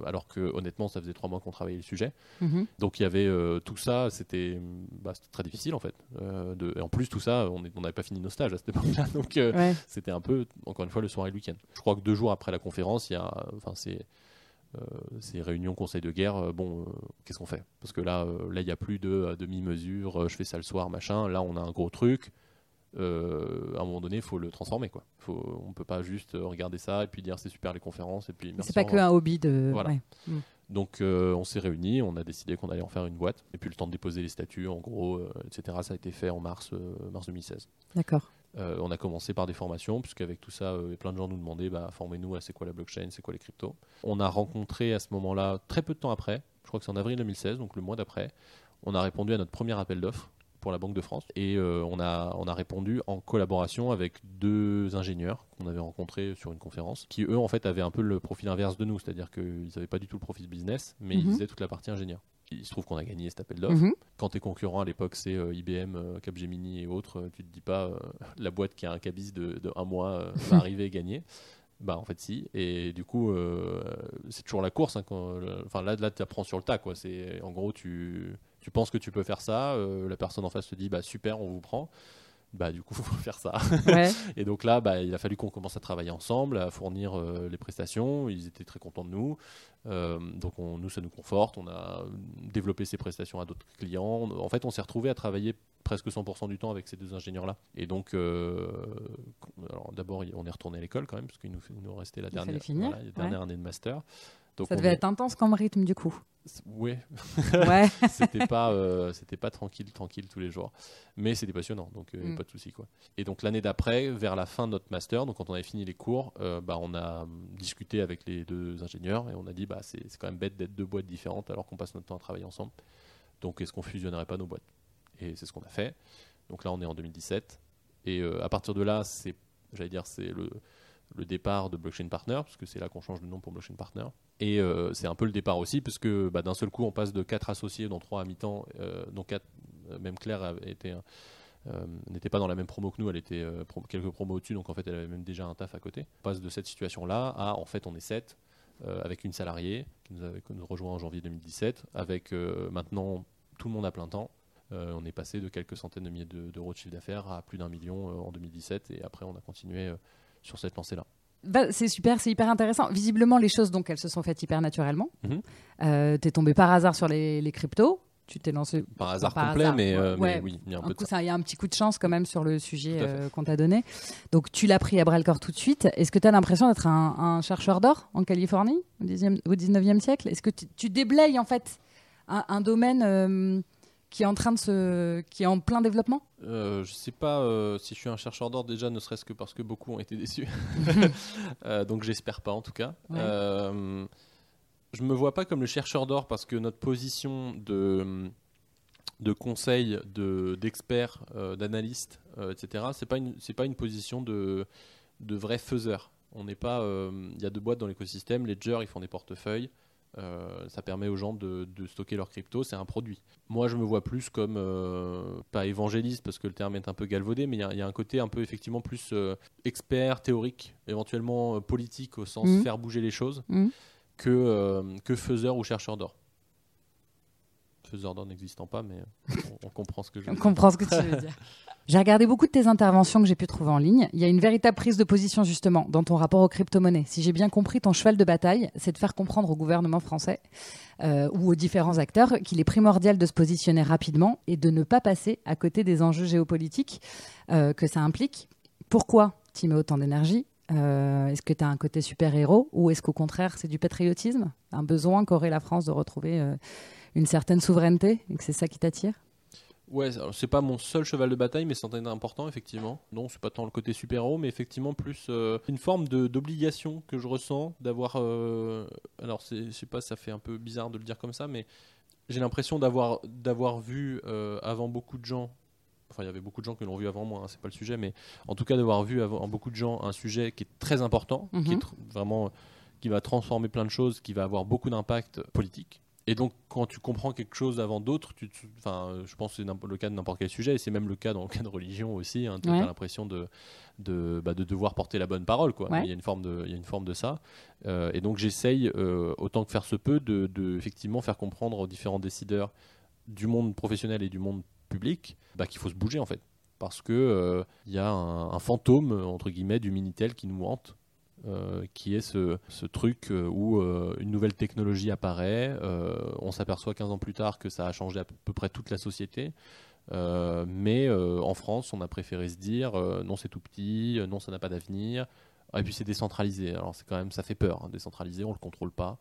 alors que honnêtement ça faisait trois mois qu'on travaillait le sujet mhm. donc il y avait tout ça c'était bah, très difficile en fait de, et en plus tout ça on n'avait pas fini nos stages à cette époque-là donc c'était un peu encore une fois le soir et le week-end je crois que deux jours après la conférence il y a enfin c'est euh, ces réunions conseil de guerre, euh, bon, euh, qu'est-ce qu'on fait? Parce que là, là, il n'y a plus de demi-mesure, je fais ça le soir, machin. Là, on a un gros truc. à un moment donné, il faut le transformer. Quoi. Faut, on peut pas juste regarder ça et puis dire c'est super les conférences et puis. C'est pas que un hobby de. Voilà. Mm. Donc on s'est réunis, on a décidé qu'on allait en faire une boîte et puis le temps de déposer les statuts, en gros, etc. Ça a été fait en mars, mars 2016. D'accord. On a commencé par des formations, puisqu'avec tout ça, plein de gens nous demandaient bah, formez-nous à c'est quoi la blockchain, c'est quoi les cryptos. On a rencontré à ce moment-là, très peu de temps après, je crois que c'est en avril 2016, donc le mois d'après, on a répondu à notre premier appel d'offres pour la Banque de France. Et euh, on, a, on a répondu en collaboration avec deux ingénieurs qu'on avait rencontrés sur une conférence, qui eux en fait avaient un peu le profil inverse de nous, c'est-à-dire qu'ils n'avaient pas du tout le profil business, mais ils mhm. faisaient toute la partie ingénieur. Il se trouve qu'on a gagné cet appel d'offres. Mhm. Quand tes concurrents à l'époque c'est euh, IBM, euh, Capgemini et autres, tu te dis pas la boîte qui a un cabis de, de un mois va arriver et gagner. Bah en fait si et du coup c'est toujours la course hein, enfin là là tu apprends sur le tas quoi c'est en gros tu tu penses que tu peux faire ça, euh, la personne en face te dit bah super, on vous prend. Bah du coup, faut faire ça. et donc là, bah, il a fallu qu'on commence à travailler ensemble, à fournir euh, les prestations. Ils étaient très contents de nous. Euh, donc on, nous, ça nous conforte. On a développé ces prestations à d'autres clients. En fait, on s'est retrouvé à travailler presque 100% du temps avec ces deux ingénieurs-là. Et donc, d'abord, on est retourné à l'école quand même, parce qu'il nous, nous restait la dernière, la dernière année de master ça devait être intense comme rythme du coup. Oui. Ouais. c'était pas, euh, c'était pas tranquille, tranquille tous les jours, mais c'était passionnant, donc euh, mm. pas de souci quoi. Et donc l'année d'après, vers la fin de notre master, donc quand on avait fini les cours, euh, bah on a discuté avec les deux ingénieurs et on a dit bah c'est, quand même bête d'être deux boîtes différentes alors qu'on passe notre temps à travailler ensemble. Donc est-ce qu'on fusionnerait pas nos boîtes? Et c'est ce qu'on a fait. Donc là on est en 2017 et à partir de là c'est, j'allais dire c'est le le départ de Blockchain Partner, parce que c'est là qu'on change de nom pour Blockchain Partner. Et euh, c'est un peu le départ aussi, parce que bah, d'un seul coup, on passe de 4 associés, dont 3 à mi-temps, euh, dont 4, euh, même Claire n'était pas dans la même promo que nous, elle était quelques promos au-dessus, donc en fait elle avait même déjà un taf à côté. On passe de cette situation-là à en fait on est 7, avec une salariée qui nous, avait, nous rejoint en janvier 2017, avec maintenant tout le monde à plein temps. on est passé de quelques centaines de milliers d'euros de, chiffre d'affaires à plus d'un million en 2017, et après on a continué sur cette lancée-là. Bah, c'est super, c'est hyper intéressant. Visiblement, les choses, donc, elles se sont faites hyper naturellement. Mhm. Euh, tu es tombé par hasard sur les, cryptos. Tu t'es lancé. Par hasard complet, mais, euh, oui, il y a un, peu coup, Il y a un petit coup de chance quand même sur le sujet euh, qu'on t'a donné. Donc, tu l'as pris à bras le corps tout de suite. Est-ce que tu as l'impression d'être un, chercheur d'or en Californie au, 19e siècle? Est-ce que tu, déblayes en fait un domaine qui est en train de se, qui est en plein développement euh, Je sais pas euh, si je suis un chercheur d'or déjà, ne serait-ce que parce que beaucoup ont été déçus. euh, donc j'espère pas en tout cas. Euh, je me vois pas comme le chercheur d'or parce que notre position de de conseil, de d'expert, euh, d'analyste, etc. C'est pas une c'est pas une position de de vrai faiseur. On n'est pas. Il y a deux boîtes dans l'écosystème. Ledger, ils font des portefeuilles. Euh, ça permet aux gens de, stocker leurs cryptos, c'est un produit. Moi, je me vois plus comme, euh, pas évangéliste parce que le terme est un peu galvaudé, mais il y, a un côté un peu effectivement plus euh, expert, théorique, éventuellement politique au sens mmh. faire bouger les choses, mmh. que, que faiseur ou chercheur d'or. Faiseur n'existant pas, mais on, on, comprend ce que je veux On comprend ce que tu veux dire. J'ai regardé beaucoup de tes interventions que j'ai pu trouver en ligne. Il y a une véritable prise de position justement dans ton rapport aux crypto-monnaies. Si j'ai bien compris, ton cheval de bataille, c'est de faire comprendre au gouvernement français euh, ou aux différents acteurs qu'il est primordial de se positionner rapidement et de ne pas passer à côté des enjeux géopolitiques euh, que ça implique. Pourquoi tu mets autant d'énergie? Euh, Est-ce que tu as un côté super-héros ou est-ce qu'au contraire c'est du patriotisme? Un besoin qu'aurait la France de retrouver une certaine souveraineté et que c'est ça qui t'attire? Ouais, c'est pas mon seul cheval de bataille, mais c'est important, effectivement. Non, c'est pas tant le côté super-héros, mais effectivement plus euh, une forme d'obligation que je ressens d'avoir. Euh, alors, je sais pas, ça fait un peu bizarre de le dire comme ça, mais j'ai l'impression d'avoir vu euh, avant beaucoup de gens. Enfin, il y avait beaucoup de gens qui l'ont vu avant moi, hein, c'est pas le sujet, mais en tout cas d'avoir vu avant beaucoup de gens un sujet qui est très important, qui est mhm. vraiment qui va transformer plein de choses, qui va avoir beaucoup d'impact politique et donc, quand tu comprends quelque chose avant d'autres, enfin, je pense que c'est le cas de n'importe quel sujet, et c'est même le cas dans le cas de religion aussi. Hein, tu as l'impression de, de, bah, de, devoir porter la bonne parole. Quoi. Il, y a une forme de, il y a une forme de ça. Euh, et donc, j'essaye, euh, autant que faire se peut, de, de, effectivement faire comprendre aux différents décideurs du monde professionnel et du monde public bah, qu'il faut se bouger en fait. Parce qu'il euh, il y a un, un, fantôme, entre guillemets, du Minitel qui nous hante euh, qui est ce, truc euh, où euh, une nouvelle technologie apparaît, on s'aperçoit 15 ans plus tard que ça a changé à peu près toute la société, mais en France, on a préféré se dire non, c'est tout petit, non, ça n'a pas d'avenir. Et puis c'est décentralisé. Alors c'est quand même, ça fait peur. Hein, décentralisé, on le contrôle pas.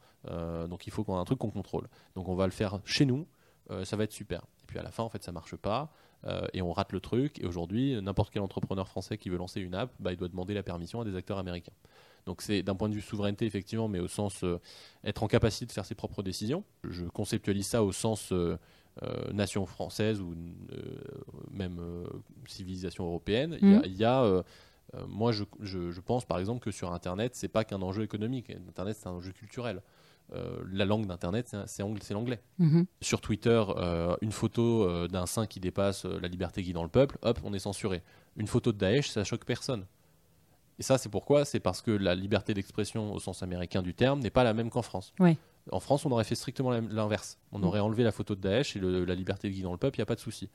donc il faut qu'on ait un truc qu'on contrôle. Donc on va le faire chez nous. ça va être super. Puis à la fin, en fait, ça marche pas. euh, et on rate le truc. Et aujourd'hui, n'importe quel entrepreneur français qui veut lancer une app, bah, il doit demander la permission à des acteurs américains. Donc c'est d'un point de vue souveraineté, effectivement, mais au sens euh, être en capacité de faire ses propres décisions. Je conceptualise ça au sens euh, nation française ou même civilisation européenne. Il y a, mmh. moi, je, je, pense par exemple que sur Internet, c'est pas qu'un enjeu économique. Internet, c'est un enjeu culturel. Euh, la langue d'Internet, c'est l'anglais. Mhm. Sur Twitter, euh, une photo euh, d'un saint qui dépasse la liberté guidant le peuple, hop, on est censuré. Une photo de Daesh, ça choque personne. Et ça, c'est pourquoi? C'est parce que la liberté d'expression au sens américain du terme n'est pas la même qu'en France. En France, on aurait fait strictement l'inverse. On mm. aurait enlevé la photo de Daesh et la liberté de guidant le peuple, il n'y a pas de souci.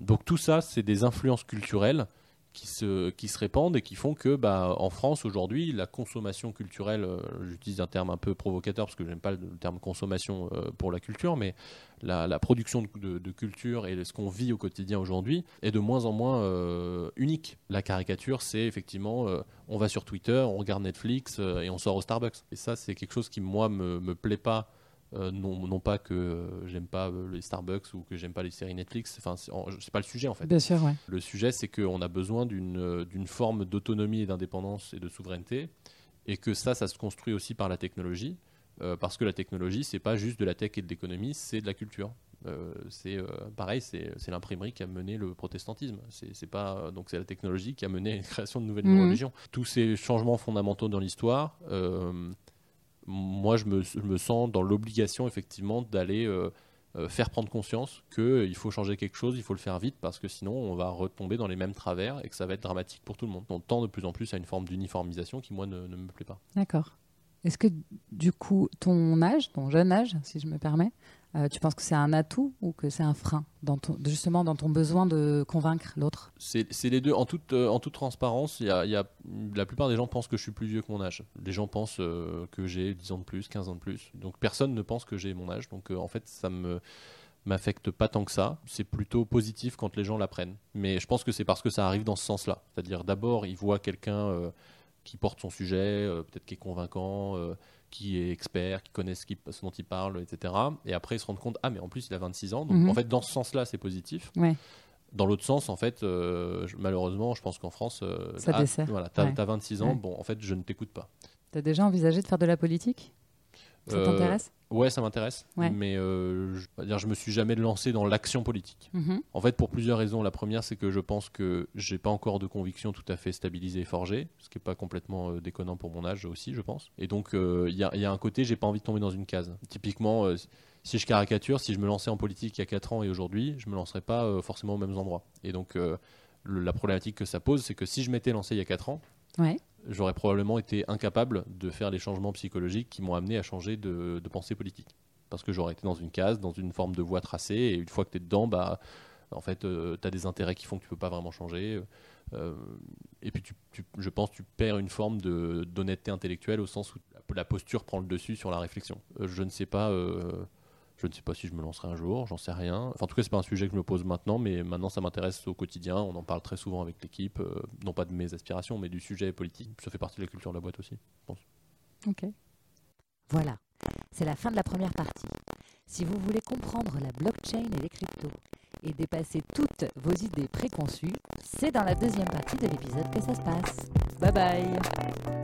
donc tout ça, c'est des influences culturelles qui se, qui se répandent et qui font que, bah, en France aujourd'hui, la consommation culturelle, euh, j'utilise un terme un peu provocateur parce que j'aime pas le, terme consommation euh, pour la culture, mais la, production de, culture et ce qu'on vit au quotidien aujourd'hui est de moins en moins euh, unique. La caricature, c'est effectivement, on va sur Twitter, on regarde Netflix et on sort au Starbucks. Et ça, c'est quelque chose qui moi me, me plaît pas euh, non, non, pas que euh, j'aime pas euh, les Starbucks ou que j'aime pas les séries Netflix. Enfin, c'est pas le sujet en fait. Bien sûr, ouais. Le sujet, c'est qu'on a besoin d'une forme d'autonomie et d'indépendance et de souveraineté, et que ça, ça se construit aussi par la technologie, parce que la technologie, c'est pas juste de la tech et de l'économie, c'est de la culture. c'est pareil, c'est l'imprimerie qui a mené le protestantisme. C'est pas donc c'est la technologie qui a mené la création de nouvelles mmh. religions. Tous ces changements fondamentaux dans l'histoire moi, je me, sens dans l'obligation, effectivement, d'aller euh, euh, faire prendre conscience qu'il faut changer quelque chose, il faut le faire vite, parce que sinon, on va retomber dans les mêmes travers et que ça va être dramatique pour tout le monde. On tend de plus en plus à une forme d'uniformisation qui, moi, ne me plaît pas. D'accord. Est-ce que, du coup, ton âge, ton jeune âge, si je me permets, euh, tu penses que c'est un atout ou que c'est un frein, justement dans ton besoin de convaincre l'autre? C'est les deux. En toute, euh, transparence, la plupart des gens pensent que je suis plus vieux que mon âge. Les gens pensent euh, que j'ai 10 ans de plus, 15 ans de plus. Donc personne ne pense que j'ai mon âge. Donc en fait, ça me m'affecte pas tant que ça. C'est plutôt positif quand les gens l'apprennent. Mais je pense que c'est parce que ça arrive dans ce sens-là. C'est-à-dire d'abord, ils voient quelqu'un qui porte son sujet, peut-être qui est convaincant qui est expert, qui connaît ce, dont il parle, etc. Et après, ils se rendent compte, ah, mais en plus, il a 26 ans. Donc, mhm. en fait, dans ce sens-là, c'est positif. Dans l'autre sens, en fait, euh, malheureusement, je pense qu'en France, euh, ça ah, Voilà, tu as, 26 ans, bon, en fait, je ne t'écoute pas. Tu as déjà envisagé de faire de la politique? Ça euh, t'intéresse? Ouais, ça m'intéresse. Mais euh, je, dire, je me suis jamais lancé dans l'action politique. Mhm. En fait, pour plusieurs raisons. La première, c'est que je pense que j'ai pas encore de conviction tout à fait stabilisée et forgée, ce qui est pas complètement euh, déconnant pour mon âge aussi, je pense. Et donc, euh, il y, a, un côté, j'ai pas envie de tomber dans une case. Typiquement, si je caricature, si je me lançais en politique il y a 4 ans et aujourd'hui, je me lancerais pas forcément aux mêmes endroits. Et donc, la problématique que ça pose, c'est que si je m'étais lancé il y a 4 ans, ouais j'aurais probablement été incapable de faire les changements psychologiques qui m'ont amené à changer de, pensée politique. Parce que j'aurais été dans une case, dans une forme de voie tracée, et une fois que tu es dedans, bah, en fait, euh, tu as des intérêts qui font que tu peux pas vraiment changer. Euh, et puis, je pense tu perds une forme d'honnêteté intellectuelle au sens où la posture prend le dessus sur la réflexion. Euh, je ne sais pas je ne sais pas si je me lancerai un jour, j'en sais rien. Enfin, en tout cas, c'est pas un sujet que je me pose maintenant, mais maintenant ça m'intéresse au quotidien. On en parle très souvent avec l'équipe, euh, non pas de mes aspirations, mais du sujet politique. Ça fait partie de la culture de la boîte aussi, je pense. Ok. Voilà, c'est la fin de la première partie. Si vous voulez comprendre la blockchain et les cryptos et dépasser toutes vos idées préconçues, c'est dans la deuxième partie de l'épisode que ça se passe. Bye bye